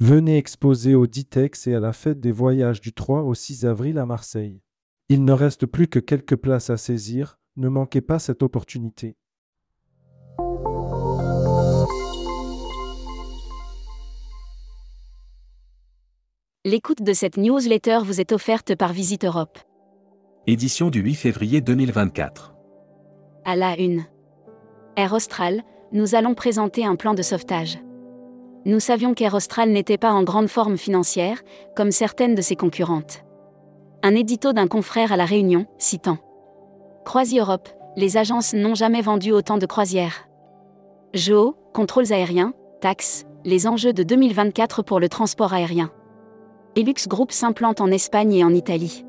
Venez exposer au Ditex et à la fête des voyages du 3 au 6 avril à Marseille. Il ne reste plus que quelques places à saisir, ne manquez pas cette opportunité. L'écoute de cette newsletter vous est offerte par Visite Europe. Édition du 8 février 2024. À la une. Air Austral, nous allons présenter un plan de sauvetage. Nous savions qu'Air Austral n'était pas en grande forme financière, comme certaines de ses concurrentes. Un édito d'un confrère à La Réunion, citant Croisi Europe, les agences n'ont jamais vendu autant de croisières. GEO, contrôles aériens, taxes, les enjeux de 2024 pour le transport aérien. Elux Group s'implante en Espagne et en Italie.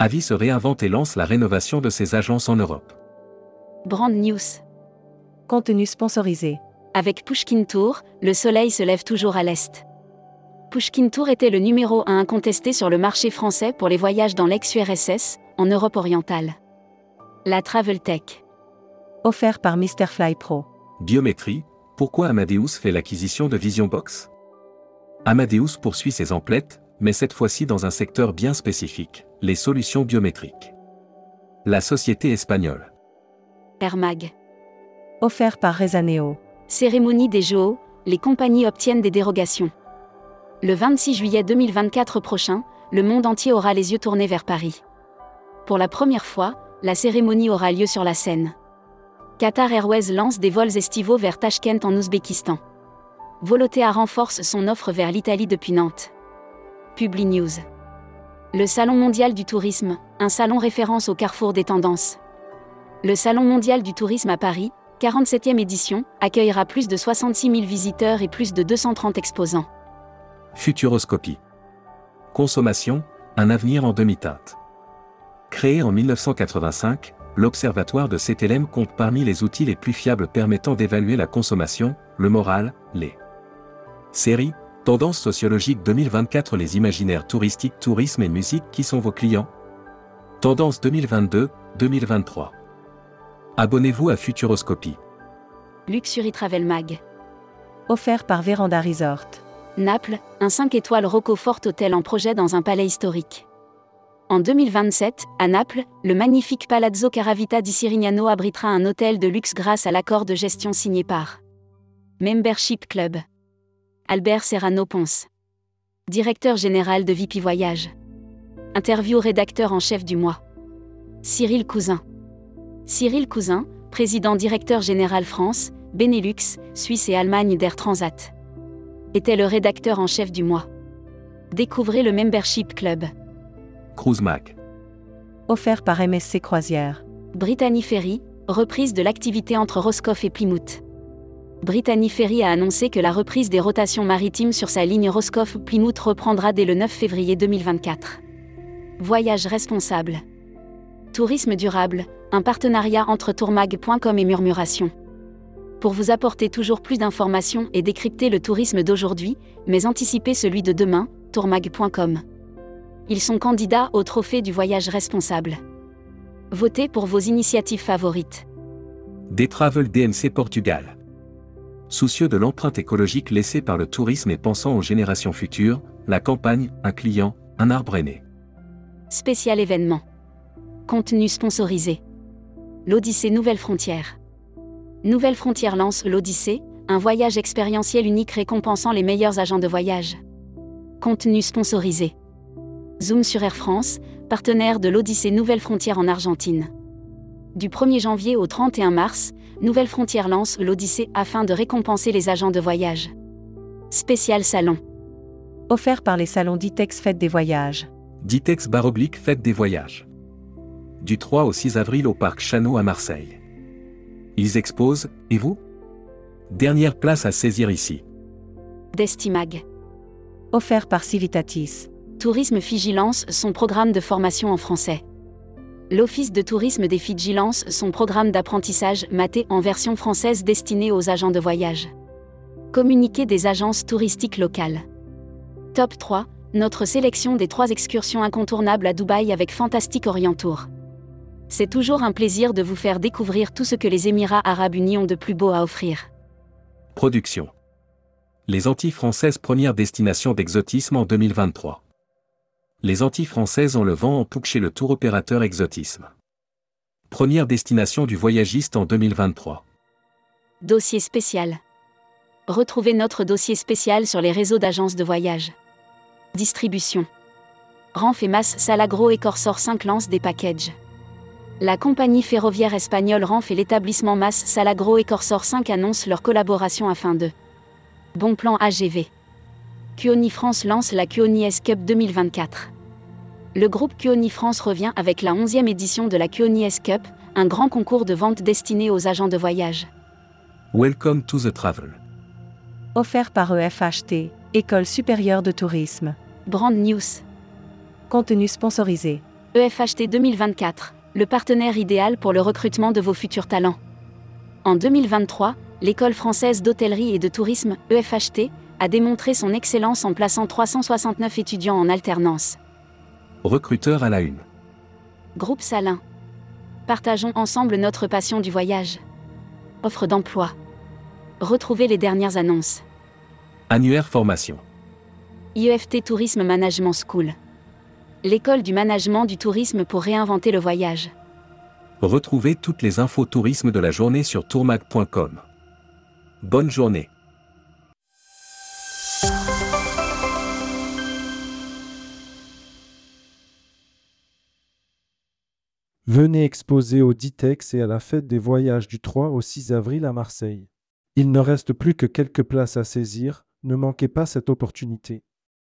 Avis se réinvente et lance la rénovation de ses agences en Europe. Brand News. Contenu sponsorisé. Avec Pushkin Tour, le soleil se lève toujours à l'est. Pushkin Tour était le numéro 1 incontesté sur le marché français pour les voyages dans l'ex-URSS, en Europe orientale. La Travel Tech. Offert par Mr. Fly Pro. Biométrie, pourquoi Amadeus fait l'acquisition de VisionBox? Amadeus poursuit ses emplettes, mais cette fois-ci dans un secteur bien spécifique, les solutions biométriques. La société espagnole. Air Mag. Offert par Rezaneo. Cérémonie des JO, les compagnies obtiennent des dérogations. Le 26 juillet 2024 prochain, le monde entier aura les yeux tournés vers Paris. Pour la première fois, la cérémonie aura lieu sur la scène. Qatar Airways lance des vols estivaux vers Tashkent en Ouzbékistan. Volotea renforce son offre vers l'Italie depuis Nantes. Publi News. Le Salon mondial du tourisme, un salon référence au carrefour des tendances. Le Salon mondial du tourisme à Paris, 47e édition, accueillera plus de 66 000 visiteurs et plus de 230 exposants. Futuroscopie. Consommation, un avenir en demi-teinte. Créé en 1985, l'Observatoire de CTLM compte parmi les outils les plus fiables permettant d'évaluer la consommation, le moral, les séries, Tendance sociologique 2024 Les imaginaires touristiques, tourisme et musique qui sont vos clients Tendance 2022-2023. Abonnez-vous à Futuroscopie. Luxury Travel Mag. Offert par Véranda Resort. Naples, un 5 étoiles Rockofort Hotel en projet dans un palais historique. En 2027, à Naples, le magnifique Palazzo Caravita di Sirignano abritera un hôtel de luxe grâce à l'accord de gestion signé par Membership Club. Albert Serrano Ponce. Directeur général de VIP Voyage. Interview rédacteur en chef du mois. Cyril Cousin. Cyril Cousin, président directeur général France, Benelux, Suisse et Allemagne d'Air Transat. Était le rédacteur en chef du mois. Découvrez le Membership Club. Cruise Mac. Offert par MSC Croisière. Brittany Ferry, reprise de l'activité entre Roscoff et Plymouth. Brittany Ferry a annoncé que la reprise des rotations maritimes sur sa ligne Roscoff-Plymouth reprendra dès le 9 février 2024. Voyage responsable. Tourisme durable, un partenariat entre tourmag.com et Murmuration. Pour vous apporter toujours plus d'informations et décrypter le tourisme d'aujourd'hui, mais anticiper celui de demain, tourmag.com. Ils sont candidats au trophée du voyage responsable. Votez pour vos initiatives favorites. Des Travel DMC Portugal. Soucieux de l'empreinte écologique laissée par le tourisme et pensant aux générations futures, la campagne, un client, un arbre aîné. Spécial événement. Contenu sponsorisé. L'Odyssée Nouvelle Frontière. Nouvelle Frontière lance l'Odyssée, un voyage expérientiel unique récompensant les meilleurs agents de voyage. Contenu sponsorisé. Zoom sur Air France, partenaire de l'Odyssée Nouvelle Frontière en Argentine. Du 1er janvier au 31 mars, Nouvelle Frontière lance l'Odyssée afin de récompenser les agents de voyage. Spécial salon. Offert par les salons Ditex Fête des Voyages. Ditex Baroblique Fête des Voyages. Du 3 au 6 avril au Parc Chano à Marseille. Ils exposent, et vous? Dernière place à saisir ici. Destimag. Offert par Civitatis. Tourisme Vigilance, son programme de formation en français. L'Office de tourisme des Vigilances, son programme d'apprentissage maté en version française destiné aux agents de voyage. Communiqué des agences touristiques locales. Top 3, notre sélection des trois excursions incontournables à Dubaï avec Fantastic Orient Tour. C'est toujours un plaisir de vous faire découvrir tout ce que les Émirats arabes unis ont de plus beau à offrir. Production. Les Antilles françaises première destination d'exotisme en 2023. Les Antilles françaises ont le vent en poupe chez le tour opérateur Exotisme. Première destination du voyagiste en 2023. Dossier spécial. Retrouvez notre dossier spécial sur les réseaux d'agences de voyage. Distribution. Ranf et Mass Salagro et Corsor 5 lancent des packages. La compagnie ferroviaire espagnole Ranf et l'établissement Mass Salagro et Corsor 5 annoncent leur collaboration afin de Bon plan AGV. Cuoni France lance la Cuoni S Cup 2024. Le groupe Cuoni France revient avec la 11e édition de la Cuoni S Cup, un grand concours de vente destiné aux agents de voyage. Welcome to the travel. Offert par EFHT, École supérieure de tourisme. Brand News. Contenu sponsorisé. EFHT 2024, le partenaire idéal pour le recrutement de vos futurs talents. En 2023, l'École française d'hôtellerie et de tourisme, EFHT, a démontré son excellence en plaçant 369 étudiants en alternance. Recruteur à la une. Groupe Salin. Partageons ensemble notre passion du voyage. Offre d'emploi. Retrouvez les dernières annonces. Annuaire formation. IEFT Tourisme Management School. L'école du management du tourisme pour réinventer le voyage. Retrouvez toutes les infos tourisme de la journée sur tourmag.com. Bonne journée. Venez exposer au Ditex et à la fête des voyages du 3 au 6 avril à Marseille. Il ne reste plus que quelques places à saisir, ne manquez pas cette opportunité.